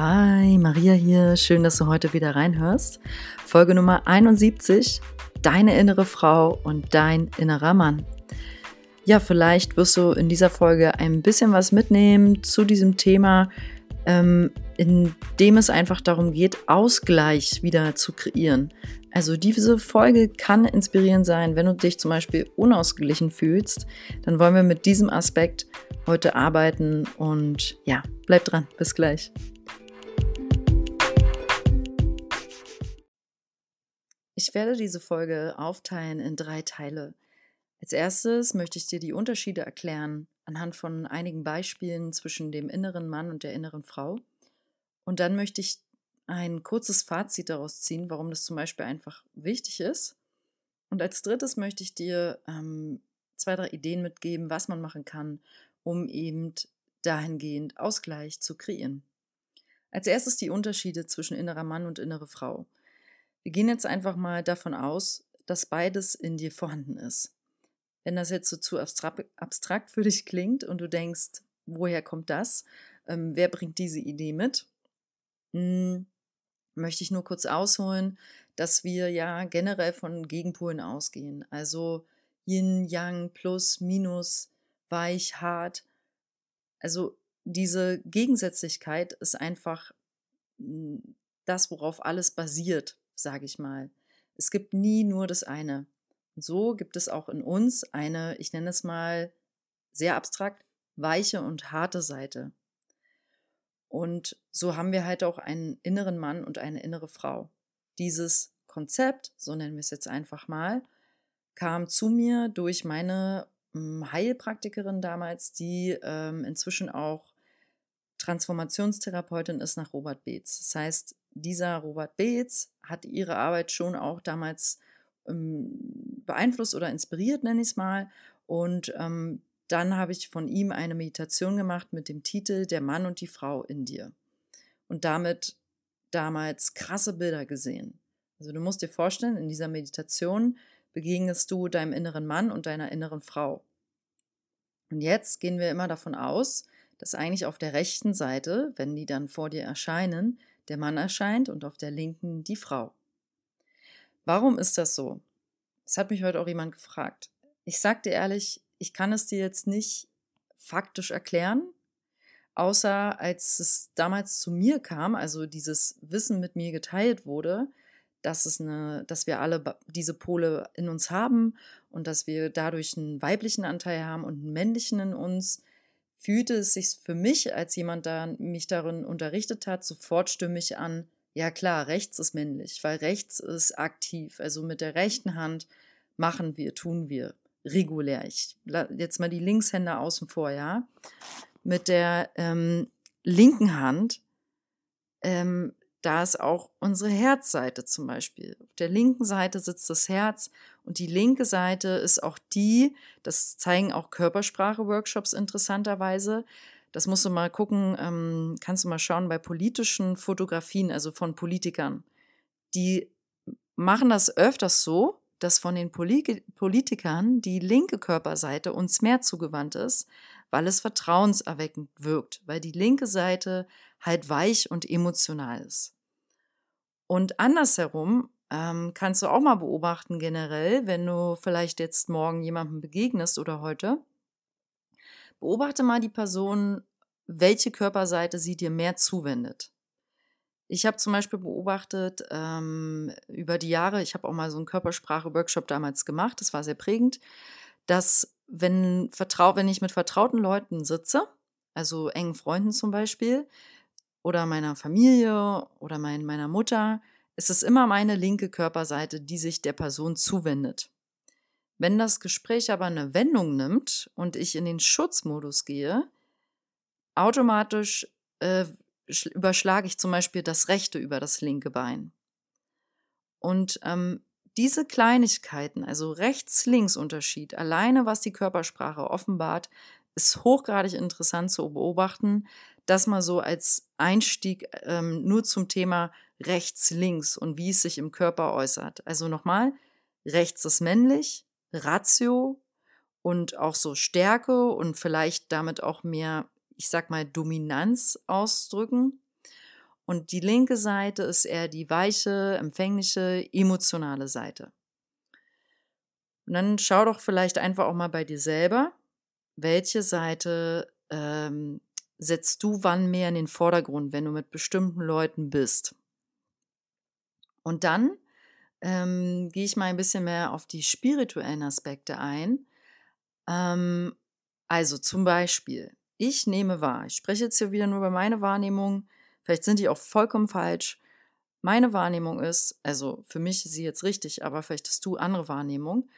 Hi, Maria hier. Schön, dass du heute wieder reinhörst. Folge Nummer 71. Deine innere Frau und dein innerer Mann. Ja, vielleicht wirst du in dieser Folge ein bisschen was mitnehmen zu diesem Thema, ähm, in dem es einfach darum geht, Ausgleich wieder zu kreieren. Also diese Folge kann inspirierend sein, wenn du dich zum Beispiel unausgeglichen fühlst. Dann wollen wir mit diesem Aspekt heute arbeiten und ja, bleib dran. Bis gleich. Ich werde diese Folge aufteilen in drei Teile. Als erstes möchte ich dir die Unterschiede erklären anhand von einigen Beispielen zwischen dem inneren Mann und der inneren Frau. Und dann möchte ich ein kurzes Fazit daraus ziehen, warum das zum Beispiel einfach wichtig ist. Und als drittes möchte ich dir ähm, zwei, drei Ideen mitgeben, was man machen kann, um eben dahingehend Ausgleich zu kreieren. Als erstes die Unterschiede zwischen innerer Mann und innere Frau. Wir gehen jetzt einfach mal davon aus, dass beides in dir vorhanden ist. Wenn das jetzt so zu abstrakt für dich klingt und du denkst, woher kommt das? Ähm, wer bringt diese Idee mit? Hm, möchte ich nur kurz ausholen, dass wir ja generell von Gegenpolen ausgehen. Also Yin, Yang, Plus, Minus, Weich, Hart. Also diese Gegensätzlichkeit ist einfach hm, das, worauf alles basiert sage ich mal. Es gibt nie nur das eine. Und so gibt es auch in uns eine, ich nenne es mal sehr abstrakt, weiche und harte Seite. Und so haben wir halt auch einen inneren Mann und eine innere Frau. Dieses Konzept, so nennen wir es jetzt einfach mal, kam zu mir durch meine hm, Heilpraktikerin damals, die ähm, inzwischen auch Transformationstherapeutin ist nach Robert Beetz. Das heißt, dieser Robert Beetz hat ihre Arbeit schon auch damals ähm, beeinflusst oder inspiriert, nenne ich es mal. Und ähm, dann habe ich von ihm eine Meditation gemacht mit dem Titel Der Mann und die Frau in dir. Und damit damals krasse Bilder gesehen. Also du musst dir vorstellen, in dieser Meditation begegnest du deinem inneren Mann und deiner inneren Frau. Und jetzt gehen wir immer davon aus, dass eigentlich auf der rechten Seite, wenn die dann vor dir erscheinen, der Mann erscheint und auf der linken die Frau. Warum ist das so? Das hat mich heute auch jemand gefragt. Ich sag dir ehrlich, ich kann es dir jetzt nicht faktisch erklären, außer als es damals zu mir kam, also dieses Wissen mit mir geteilt wurde, dass, es eine, dass wir alle diese Pole in uns haben und dass wir dadurch einen weiblichen Anteil haben und einen männlichen in uns, fühlte es sich für mich, als jemand da mich darin unterrichtet hat, sofort stimmig an, ja klar, rechts ist männlich, weil rechts ist aktiv. Also mit der rechten Hand machen wir, tun wir regulär. Ich jetzt mal die Linkshänder außen vor, ja. Mit der ähm, linken Hand ähm, da ist auch unsere Herzseite zum Beispiel. Auf der linken Seite sitzt das Herz und die linke Seite ist auch die, das zeigen auch Körpersprache-Workshops interessanterweise. Das musst du mal gucken, ähm, kannst du mal schauen bei politischen Fotografien, also von Politikern. Die machen das öfters so, dass von den Poli Politikern die linke Körperseite uns mehr zugewandt ist, weil es vertrauenserweckend wirkt, weil die linke Seite halt weich und emotional ist. Und andersherum ähm, kannst du auch mal beobachten generell, wenn du vielleicht jetzt morgen jemandem begegnest oder heute, beobachte mal die Person, welche Körperseite sie dir mehr zuwendet. Ich habe zum Beispiel beobachtet ähm, über die Jahre, ich habe auch mal so einen Körpersprache-Workshop damals gemacht, das war sehr prägend, dass wenn, vertrau wenn ich mit vertrauten Leuten sitze, also engen Freunden zum Beispiel, oder meiner Familie oder mein, meiner Mutter, ist es immer meine linke Körperseite, die sich der Person zuwendet. Wenn das Gespräch aber eine Wendung nimmt und ich in den Schutzmodus gehe, automatisch äh, überschlage ich zum Beispiel das rechte über das linke Bein. Und ähm, diese Kleinigkeiten, also Rechts-Links-Unterschied, alleine was die Körpersprache offenbart, ist hochgradig interessant zu beobachten. Das mal so als Einstieg ähm, nur zum Thema rechts-links und wie es sich im Körper äußert. Also nochmal, rechts ist männlich, Ratio und auch so Stärke und vielleicht damit auch mehr, ich sag mal, Dominanz ausdrücken. Und die linke Seite ist eher die weiche, empfängliche, emotionale Seite. Und dann schau doch vielleicht einfach auch mal bei dir selber, welche Seite ähm, setzt du wann mehr in den Vordergrund, wenn du mit bestimmten Leuten bist. Und dann ähm, gehe ich mal ein bisschen mehr auf die spirituellen Aspekte ein. Ähm, also zum Beispiel, ich nehme wahr, ich spreche jetzt hier wieder nur über meine Wahrnehmung, vielleicht sind die auch vollkommen falsch. Meine Wahrnehmung ist, also für mich ist sie jetzt richtig, aber vielleicht hast du andere Wahrnehmung,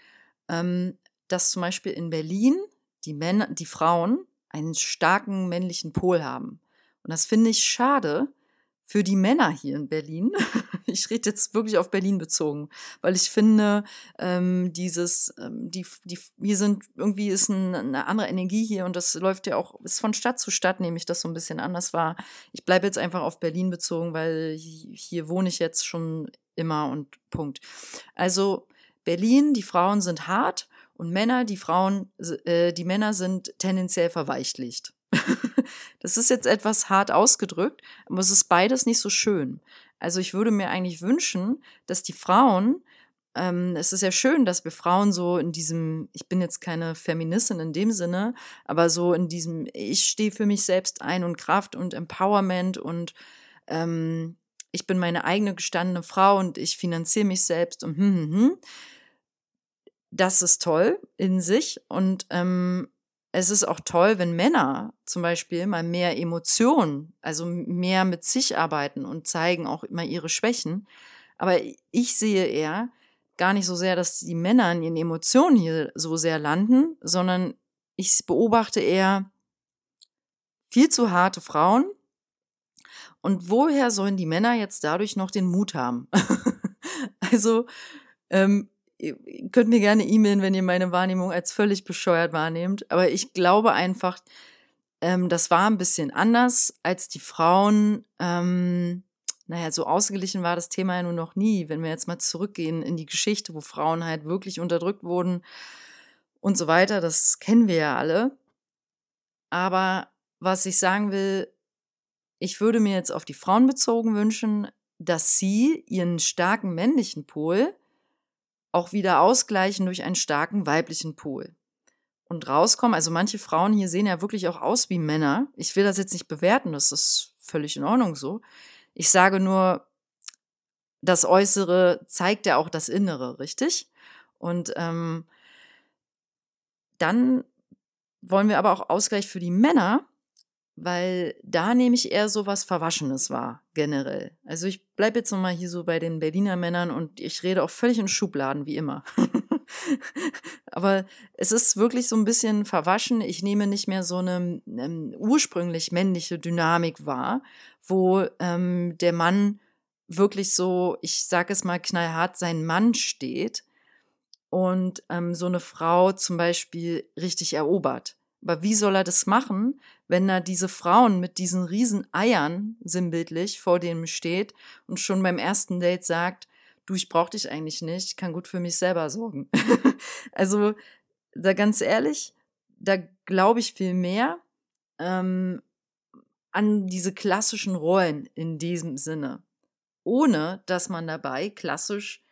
ähm, dass zum Beispiel in Berlin die Männer, die Frauen einen starken männlichen Pol haben. Und das finde ich schade für die Männer hier in Berlin. ich rede jetzt wirklich auf Berlin bezogen, weil ich finde, ähm, dieses, ähm, die, die, hier sind irgendwie ist ein, eine andere Energie hier und das läuft ja auch, ist von Stadt zu Stadt, nehme ich das so ein bisschen anders wahr. Ich bleibe jetzt einfach auf Berlin bezogen, weil hier, hier wohne ich jetzt schon immer und Punkt. Also Berlin, die Frauen sind hart und Männer, die Frauen, äh, die Männer sind tendenziell verweichlicht. das ist jetzt etwas hart ausgedrückt, aber es ist beides nicht so schön. Also ich würde mir eigentlich wünschen, dass die Frauen, ähm, es ist ja schön, dass wir Frauen so in diesem, ich bin jetzt keine Feministin in dem Sinne, aber so in diesem, ich stehe für mich selbst ein und Kraft und Empowerment und ähm, ich bin meine eigene gestandene Frau und ich finanziere mich selbst und hm, hm, hm das ist toll in sich und ähm, es ist auch toll, wenn Männer zum Beispiel mal mehr Emotionen, also mehr mit sich arbeiten und zeigen auch immer ihre Schwächen. Aber ich sehe eher gar nicht so sehr, dass die Männer in ihren Emotionen hier so sehr landen, sondern ich beobachte eher viel zu harte Frauen. Und woher sollen die Männer jetzt dadurch noch den Mut haben? also ähm, ihr könnt mir gerne e-mailen, wenn ihr meine Wahrnehmung als völlig bescheuert wahrnehmt. Aber ich glaube einfach, ähm, das war ein bisschen anders, als die Frauen, ähm, naja, so ausgeglichen war das Thema ja nur noch nie. Wenn wir jetzt mal zurückgehen in die Geschichte, wo Frauen halt wirklich unterdrückt wurden und so weiter, das kennen wir ja alle. Aber was ich sagen will, ich würde mir jetzt auf die Frauen bezogen wünschen, dass sie ihren starken männlichen Pol auch wieder ausgleichen durch einen starken weiblichen Pol. Und rauskommen, also manche Frauen hier sehen ja wirklich auch aus wie Männer. Ich will das jetzt nicht bewerten, das ist völlig in Ordnung so. Ich sage nur, das Äußere zeigt ja auch das Innere, richtig? Und ähm, dann wollen wir aber auch Ausgleich für die Männer, weil da nehme ich eher so was Verwaschenes wahr, generell. Also ich bleibe jetzt nochmal hier so bei den Berliner Männern und ich rede auch völlig in Schubladen, wie immer. Aber es ist wirklich so ein bisschen verwaschen. Ich nehme nicht mehr so eine ähm, ursprünglich männliche Dynamik wahr, wo ähm, der Mann wirklich so, ich sage es mal knallhart, sein Mann steht und ähm, so eine Frau zum Beispiel richtig erobert. Aber wie soll er das machen, wenn er diese Frauen mit diesen riesen Eiern sinnbildlich vor dem steht und schon beim ersten Date sagt, du, ich brauch dich eigentlich nicht, kann gut für mich selber sorgen. also, da ganz ehrlich, da glaube ich viel mehr ähm, an diese klassischen Rollen in diesem Sinne. Ohne dass man dabei klassisch,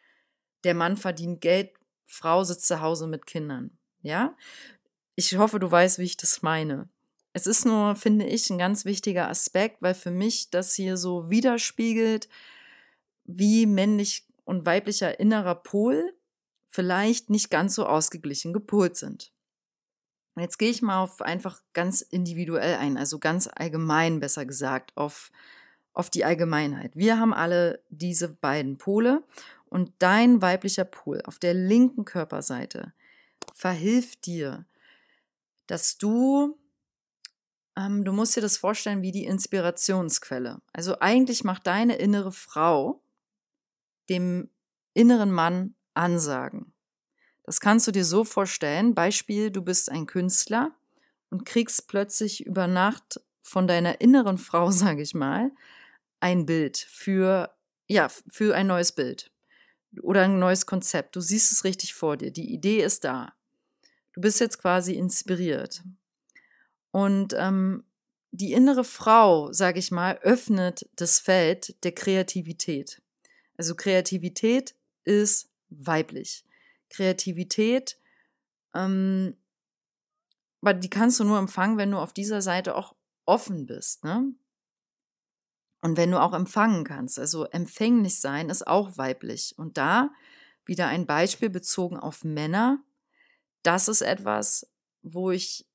der Mann verdient Geld, Frau sitzt zu Hause mit Kindern. Ja, ich hoffe, du weißt, wie ich das meine. Es ist nur, finde ich, ein ganz wichtiger Aspekt, weil für mich das hier so widerspiegelt, wie männlich und weiblicher innerer Pol vielleicht nicht ganz so ausgeglichen gepolt sind. Jetzt gehe ich mal auf einfach ganz individuell ein, also ganz allgemein besser gesagt, auf, auf die Allgemeinheit. Wir haben alle diese beiden Pole und dein weiblicher Pol auf der linken Körperseite verhilft dir, dass du, ähm, du musst dir das vorstellen wie die Inspirationsquelle. Also eigentlich macht deine innere Frau dem inneren Mann Ansagen. Das kannst du dir so vorstellen. Beispiel, du bist ein Künstler und kriegst plötzlich über Nacht von deiner inneren Frau, sage ich mal, ein Bild für, ja, für ein neues Bild oder ein neues Konzept. Du siehst es richtig vor dir. Die Idee ist da. Du bist jetzt quasi inspiriert. Und ähm, die innere Frau, sage ich mal, öffnet das Feld der Kreativität. Also Kreativität ist weiblich. Kreativität, ähm, die kannst du nur empfangen, wenn du auf dieser Seite auch offen bist, ne? Und wenn du auch empfangen kannst, also empfänglich sein ist auch weiblich. Und da wieder ein Beispiel bezogen auf Männer. Das ist etwas, wo ich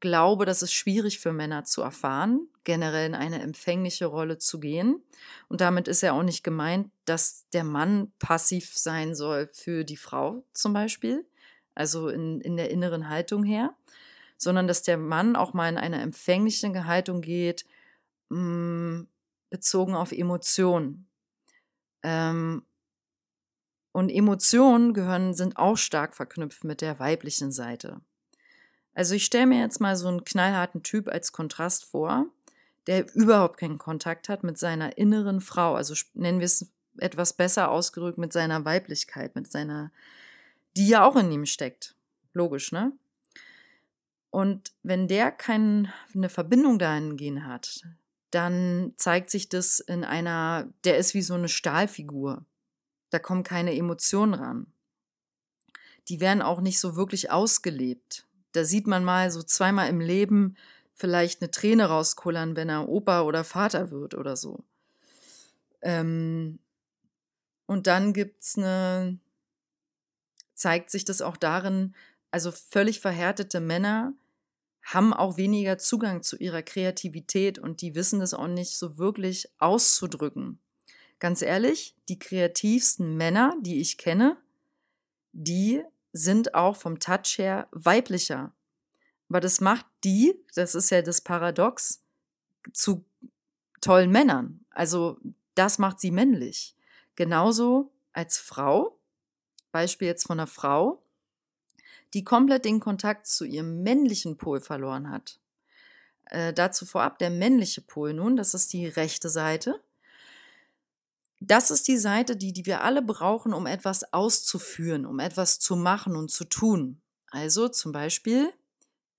glaube, das ist schwierig für Männer zu erfahren, generell in eine empfängliche Rolle zu gehen. Und damit ist ja auch nicht gemeint, dass der Mann passiv sein soll für die Frau zum Beispiel, also in, in der inneren Haltung her, sondern dass der Mann auch mal in eine empfängliche Haltung geht, mh, mm, bezogen auf Emotionen. Ähm, und Emotionen gehören, sind auch stark verknüpft mit der weiblichen Seite. Also ich stelle mir jetzt mal so einen knallharten Typ als Kontrast vor, der überhaupt keinen Kontakt hat mit seiner inneren Frau, also nennen wir es etwas besser ausgedrückt mit seiner Weiblichkeit, mit seiner, die ja auch in ihm steckt. Logisch, ne? Und wenn der keine Verbindung dahingehend hat, dann zeigt sich das in einer, der ist wie so eine Stahlfigur. Da kommen keine Emotionen ran. Die werden auch nicht so wirklich ausgelebt. Da sieht man mal so zweimal im Leben vielleicht eine Träne rauskullern, wenn er Opa oder Vater wird oder so. Ähm, und dann gibt's eine, zeigt sich das auch darin, also völlig verhärtete Männer haben auch weniger Zugang zu ihrer Kreativität und die wissen es auch nicht so wirklich auszudrücken. Ganz ehrlich, die kreativsten Männer, die ich kenne, die sind auch vom Touch her weiblicher. Aber das macht die, das ist ja das Paradox, zu tollen Männern. Also das macht sie männlich. Genauso als Frau, Beispiel jetzt von einer Frau, die komplett den Kontakt zu ihrem männlichen Pol verloren hat. Äh, dazu vorab der männliche Pol nun, das ist die rechte Seite. Das ist die Seite, die, die wir alle brauchen, um etwas auszuführen, um etwas zu machen und zu tun. Also zum Beispiel,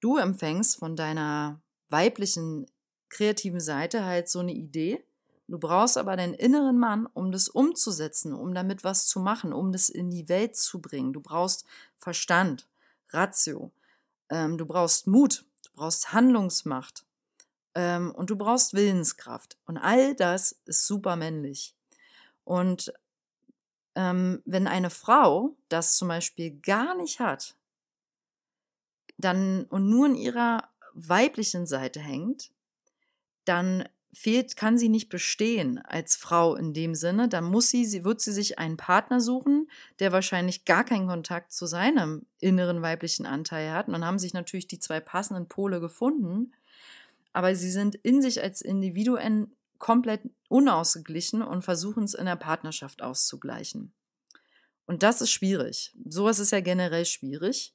du empfängst von deiner weiblichen kreativen Seite halt so eine Idee. Du brauchst aber deinen inneren Mann, um das umzusetzen, um damit was zu machen, um das in die Welt zu bringen. Du brauchst Verstand, Ratio. Ähm, du brauchst Mut, du brauchst Handlungsmacht ähm, und du brauchst Willenskraft. Und all das ist super männlich. Und ähm, wenn eine Frau das zum Beispiel gar nicht hat, dann und nur in ihrer weiblichen Seite hängt, dann fehlt, kann sie nicht bestehen als Frau in dem Sinne. Dann muss sie, sie, wird sie sich einen Partner suchen, der wahrscheinlich gar keinen Kontakt zu seinem inneren weiblichen Anteil hat. Und dann haben sich natürlich die zwei passenden Pole gefunden. Aber sie sind in sich als Individuen komplett unausgeglichen und versuchen es in der Partnerschaft auszugleichen. Und das ist schwierig. Sowas ist ja generell schwierig.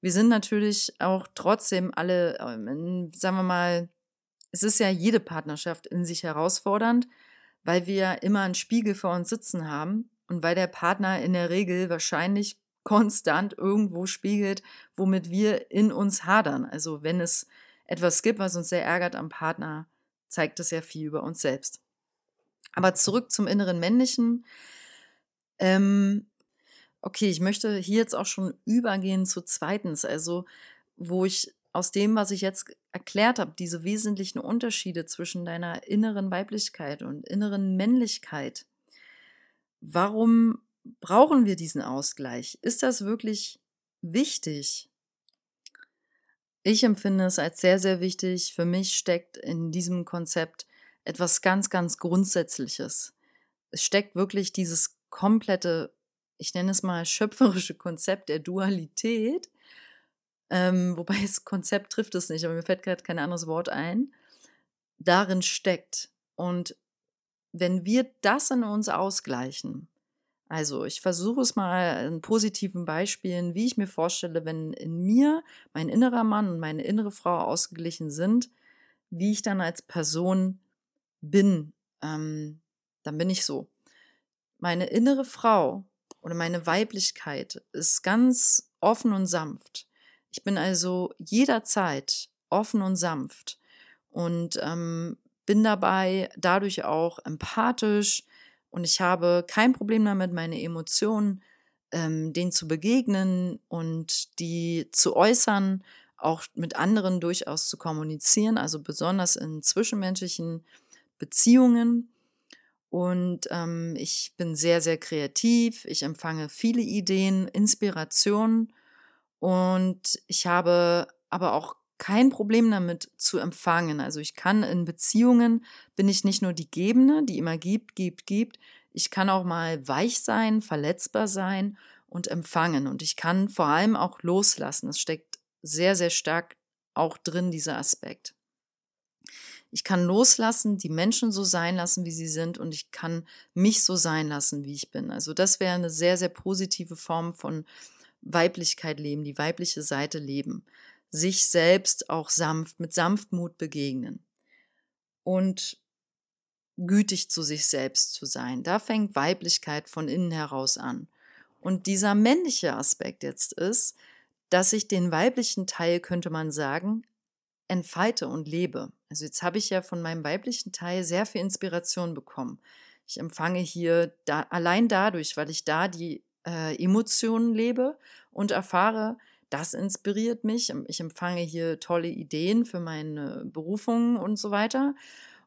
Wir sind natürlich auch trotzdem alle, ähm, sagen wir mal, es ist ja jede Partnerschaft in sich herausfordernd, weil wir immer einen Spiegel vor uns sitzen haben und weil der Partner in der Regel wahrscheinlich konstant irgendwo spiegelt, womit wir in uns hadern. Also wenn es etwas gibt, was uns sehr ärgert am Partner, zeigt es ja viel über uns selbst. Aber zurück zum inneren Männlichen. Ähm, okay, ich möchte hier jetzt auch schon übergehen zu zweitens, also wo ich aus dem, was ich jetzt erklärt habe, diese wesentlichen Unterschiede zwischen deiner inneren Weiblichkeit und inneren Männlichkeit. Warum brauchen wir diesen Ausgleich? Ist das wirklich wichtig? Ich empfinde es als sehr, sehr wichtig. Für mich steckt in diesem Konzept etwas ganz, ganz Grundsätzliches. Es steckt wirklich dieses komplette, ich nenne es mal schöpferische Konzept der Dualität. Ähm, wobei das Konzept trifft es nicht, aber mir fällt gerade kein anderes Wort ein. Darin steckt. Und wenn wir das in uns ausgleichen, also ich versuche es mal in positiven Beispielen, wie ich mir vorstelle, wenn in mir mein innerer Mann und meine innere Frau ausgeglichen sind, wie ich dann als Person bin, ähm, dann bin ich so. Meine innere Frau oder meine Weiblichkeit ist ganz offen und sanft. Ich bin also jederzeit offen und sanft und ähm, bin dabei dadurch auch empathisch und ich habe kein Problem damit, meine Emotionen ähm, denen zu begegnen und die zu äußern, auch mit anderen durchaus zu kommunizieren, also besonders in zwischenmenschlichen Beziehungen. Und ähm, ich bin sehr, sehr kreativ. Ich empfange viele Ideen, Inspirationen und ich habe aber auch kein Problem damit zu empfangen. Also ich kann in Beziehungen, bin ich nicht nur die Gebende, die immer gibt, gibt, gibt. Ich kann auch mal weich sein, verletzbar sein und empfangen. Und ich kann vor allem auch loslassen. Es steckt sehr, sehr stark auch drin, dieser Aspekt. Ich kann loslassen, die Menschen so sein lassen, wie sie sind und ich kann mich so sein lassen, wie ich bin. Also das wäre eine sehr, sehr positive Form von Weiblichkeit leben, die weibliche Seite leben. Sich selbst auch sanft, mit Sanftmut begegnen. Und gütig zu sich selbst zu sein. Da fängt Weiblichkeit von innen heraus an. Und dieser männliche Aspekt jetzt ist, dass ich den weiblichen Teil, könnte man sagen, entfalte und lebe. Also jetzt habe ich ja von meinem weiblichen Teil sehr viel Inspiration bekommen. Ich empfange hier da, allein dadurch, weil ich da die äh, Emotionen lebe und erfahre, das inspiriert mich. Ich empfange hier tolle Ideen für meine Berufung und so weiter.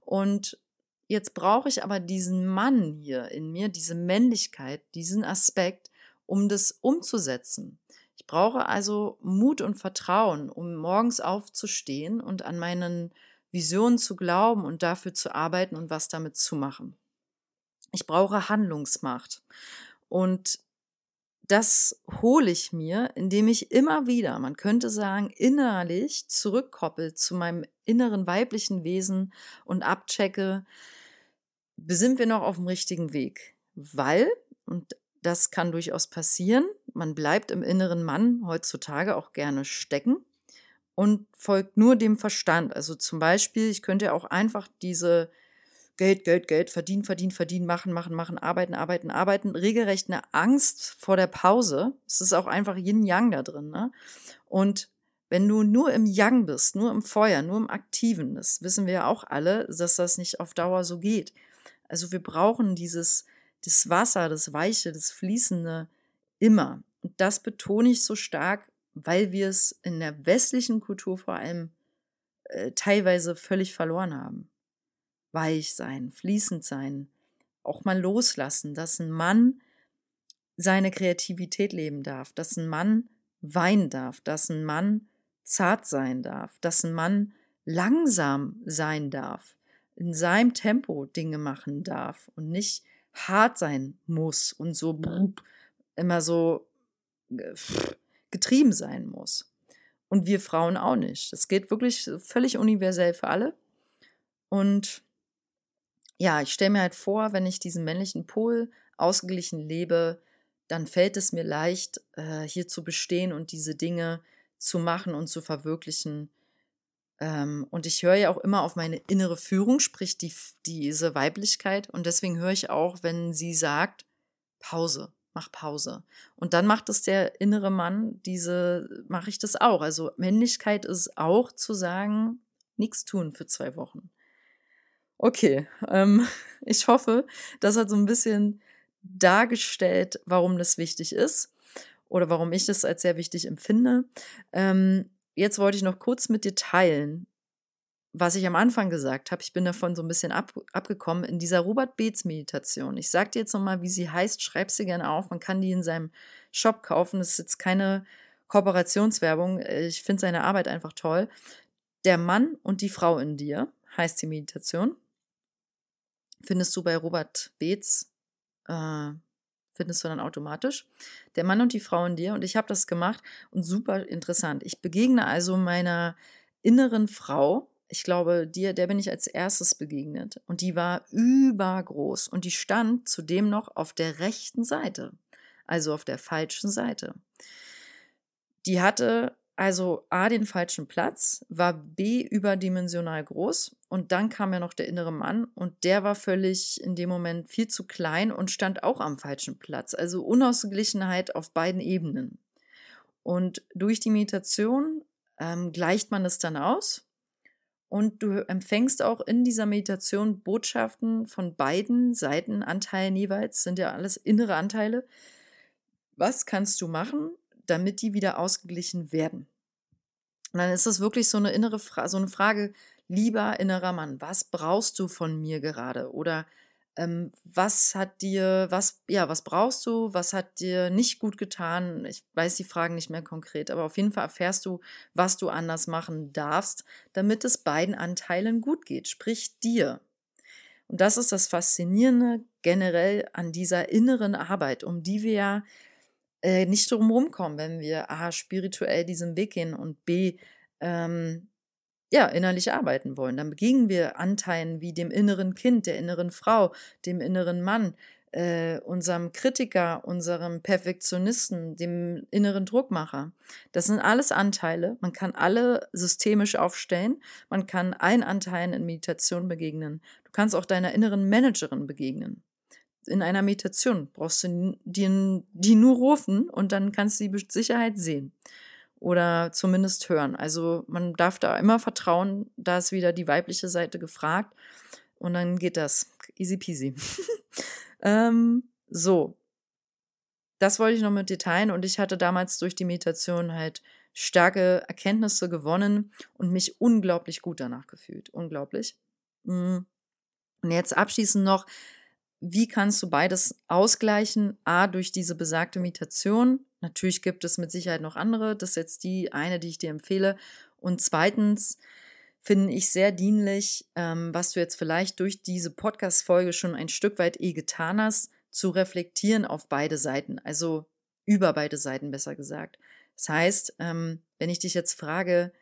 Und jetzt brauche ich aber diesen Mann hier in mir, diese Männlichkeit, diesen Aspekt, um das umzusetzen. Ich brauche also Mut und Vertrauen, um morgens aufzustehen und an meinen Visionen zu glauben und dafür zu arbeiten und was damit zu machen. Ich brauche Handlungsmacht. Und das hole ich mir, indem ich immer wieder, man könnte sagen, innerlich zurückkoppel zu meinem inneren weiblichen Wesen und abchecke, sind wir noch auf dem richtigen Weg? Weil, und das kann durchaus passieren, man bleibt im inneren Mann heutzutage auch gerne stecken und folgt nur dem Verstand. Also zum Beispiel, ich könnte auch einfach diese Geld, Geld, Geld, verdienen, verdienen, verdienen, machen, machen, machen, arbeiten, arbeiten, arbeiten, regelrecht eine Angst vor der Pause. Es ist auch einfach Yin-Yang da drin. Ne? Und wenn du nur im Yang bist, nur im Feuer, nur im Aktiven, das wissen wir ja auch alle, dass das nicht auf Dauer so geht. Also wir brauchen dieses, das Wasser, das Weiche, das Fließende immer. Und das betone ich so stark, weil wir es in der westlichen Kultur vor allem äh, teilweise völlig verloren haben. Weich sein, fließend sein, auch mal loslassen, dass ein Mann seine Kreativität leben darf, dass ein Mann weinen darf, dass ein Mann zart sein darf, dass ein Mann langsam sein darf, in seinem Tempo Dinge machen darf und nicht hart sein muss und so immer so getrieben sein muss. Und wir Frauen auch nicht. Das geht wirklich völlig universell für alle. Und ja, ich stelle mir halt vor, wenn ich diesen männlichen Pol ausgeglichen lebe, dann fällt es mir leicht, äh, hier zu bestehen und diese Dinge zu machen und zu verwirklichen. Ähm, und ich höre ja auch immer auf meine innere Führung, sprich die, diese Weiblichkeit. Und deswegen höre ich auch, wenn sie sagt, Pause mach Pause. Und dann macht es der innere Mann, diese, mache ich das auch. Also Männlichkeit ist auch zu sagen, nichts tun für zwei Wochen. Okay, ähm, ich hoffe, das hat so ein bisschen dargestellt, warum das wichtig ist oder warum ich das als sehr wichtig empfinde. Ähm, jetzt wollte ich noch kurz mit dir teilen, was ich am Anfang gesagt habe, ich bin davon so ein bisschen ab, abgekommen, in dieser Robert Beetz Meditation. Ich sage dir jetzt nochmal, wie sie heißt, schreib sie gerne auf. Man kann die in seinem Shop kaufen. Das ist jetzt keine Kooperationswerbung. Ich finde seine Arbeit einfach toll. Der Mann und die Frau in dir heißt die Meditation. Findest du bei Robert Beetz, äh, findest du dann automatisch. Der Mann und die Frau in dir. Und ich habe das gemacht und super interessant. Ich begegne also meiner inneren Frau, ich glaube, dir, der bin ich als erstes begegnet. Und die war übergroß. Und die stand zudem noch auf der rechten Seite. Also auf der falschen Seite. Die hatte also A den falschen Platz, war B überdimensional groß und dann kam ja noch der innere Mann und der war völlig in dem Moment viel zu klein und stand auch am falschen Platz. Also Unausgeglichenheit auf beiden Ebenen. Und durch die Meditation ähm, gleicht man es dann aus und du empfängst auch in dieser Meditation Botschaften von beiden Seiten, Anteilen jeweils, sind ja alles innere Anteile. Was kannst du machen, damit die wieder ausgeglichen werden? Und dann ist das wirklich so eine innere Fra so eine Frage, lieber innerer Mann, was brauchst du von mir gerade? Oder ähm, was hat dir, was, ja, was brauchst du, was hat dir nicht gut getan? Ich weiß die Fragen nicht mehr konkret, aber auf jeden Fall erfährst du, was du anders machen darfst, damit es beiden Anteilen gut geht, sprich dir. Und das ist das Faszinierende generell an dieser inneren Arbeit, um die wir ja äh, nicht drum kommen, wenn wir A, spirituell diesen Weg gehen und B, ähm, ja, innerlich arbeiten wollen. Dann begegnen wir Anteilen wie dem inneren Kind, der inneren Frau, dem inneren Mann, äh, unserem Kritiker, unserem Perfektionisten, dem inneren Druckmacher. Das sind alles Anteile. Man kann alle systemisch aufstellen. Man kann allen Anteilen in Meditation begegnen. Du kannst auch deiner inneren Managerin begegnen. In einer Meditation brauchst du die, die nur rufen und dann kannst du die mit Sicherheit sehen oder zumindest hören. Also man darf da immer vertrauen, da ist wieder die weibliche Seite gefragt und dann geht das. Easy peasy. ähm, so. Das wollte ich noch mit dir teilen und ich hatte damals durch die Meditation halt starke Erkenntnisse gewonnen und mich unglaublich gut danach gefühlt. Unglaublich. Mm. Und jetzt abschließend noch, wie kannst du beides ausgleichen? A, durch diese besagte Meditation. Natürlich gibt es mit Sicherheit noch andere. Das ist jetzt die eine, die ich dir empfehle. Und zweitens finde ich sehr dienlich, ähm, was du jetzt vielleicht durch diese Podcast-Folge schon ein Stück weit eh getan hast, zu reflektieren auf beide Seiten. Also über beide Seiten besser gesagt. Das heißt, ähm, wenn ich dich jetzt frage,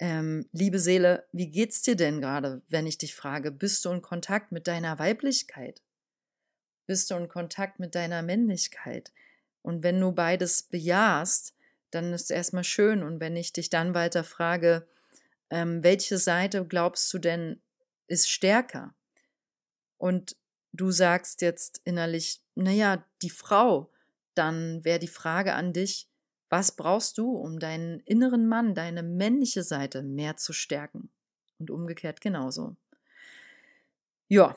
ähm, liebe Seele, wie geht's dir denn gerade, wenn ich dich frage, bist du in Kontakt mit deiner Weiblichkeit? Bist du in Kontakt mit deiner Männlichkeit. Und wenn du beides bejahst, dann ist es erstmal schön. Und wenn ich dich dann weiter frage, ähm, welche Seite glaubst du denn ist stärker? Und du sagst jetzt innerlich, naja, die Frau, dann wäre die Frage an dich, was brauchst du, um deinen inneren Mann, deine männliche Seite mehr zu stärken? Und umgekehrt genauso. Ja,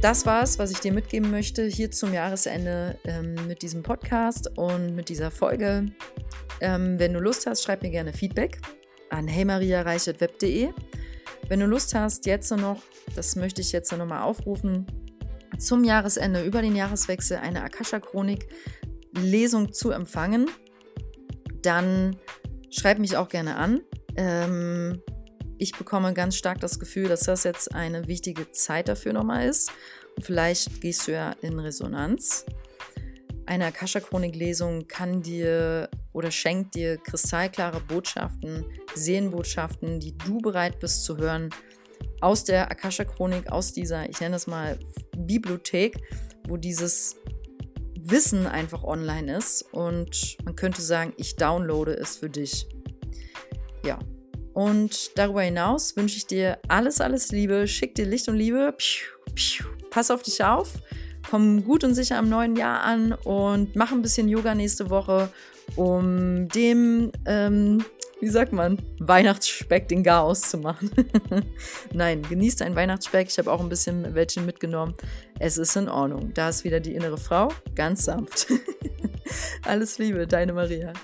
das war's, was ich dir mitgeben möchte hier zum Jahresende ähm, mit diesem Podcast und mit dieser Folge. Ähm, wenn du Lust hast, schreib mir gerne Feedback an heymariareichertweb.de. Wenn du Lust hast, jetzt noch, das möchte ich jetzt nochmal aufrufen, zum Jahresende über den Jahreswechsel eine Akasha-Chronik-Lesung zu empfangen, dann schreib mich auch gerne an. Ähm, ich bekomme ganz stark das Gefühl, dass das jetzt eine wichtige Zeit dafür nochmal ist. Und vielleicht gehst du ja in Resonanz. Eine Akasha-Chronik-Lesung kann dir oder schenkt dir kristallklare Botschaften, Seelenbotschaften, die du bereit bist zu hören, aus der Akasha-Chronik, aus dieser, ich nenne es mal, Bibliothek, wo dieses Wissen einfach online ist. Und man könnte sagen, ich downloade es für dich. Ja, und darüber hinaus wünsche ich dir alles, alles Liebe. Schick dir Licht und Liebe. Pass auf dich auf. Komm gut und sicher am neuen Jahr an und mach ein bisschen Yoga nächste Woche, um dem, ähm, wie sagt man, Weihnachtsspeck den Garaus zu machen. Nein, genieß deinen Weihnachtsspeck. Ich habe auch ein bisschen welchen mitgenommen. Es ist in Ordnung. Da ist wieder die innere Frau, ganz sanft. Alles Liebe, deine Maria.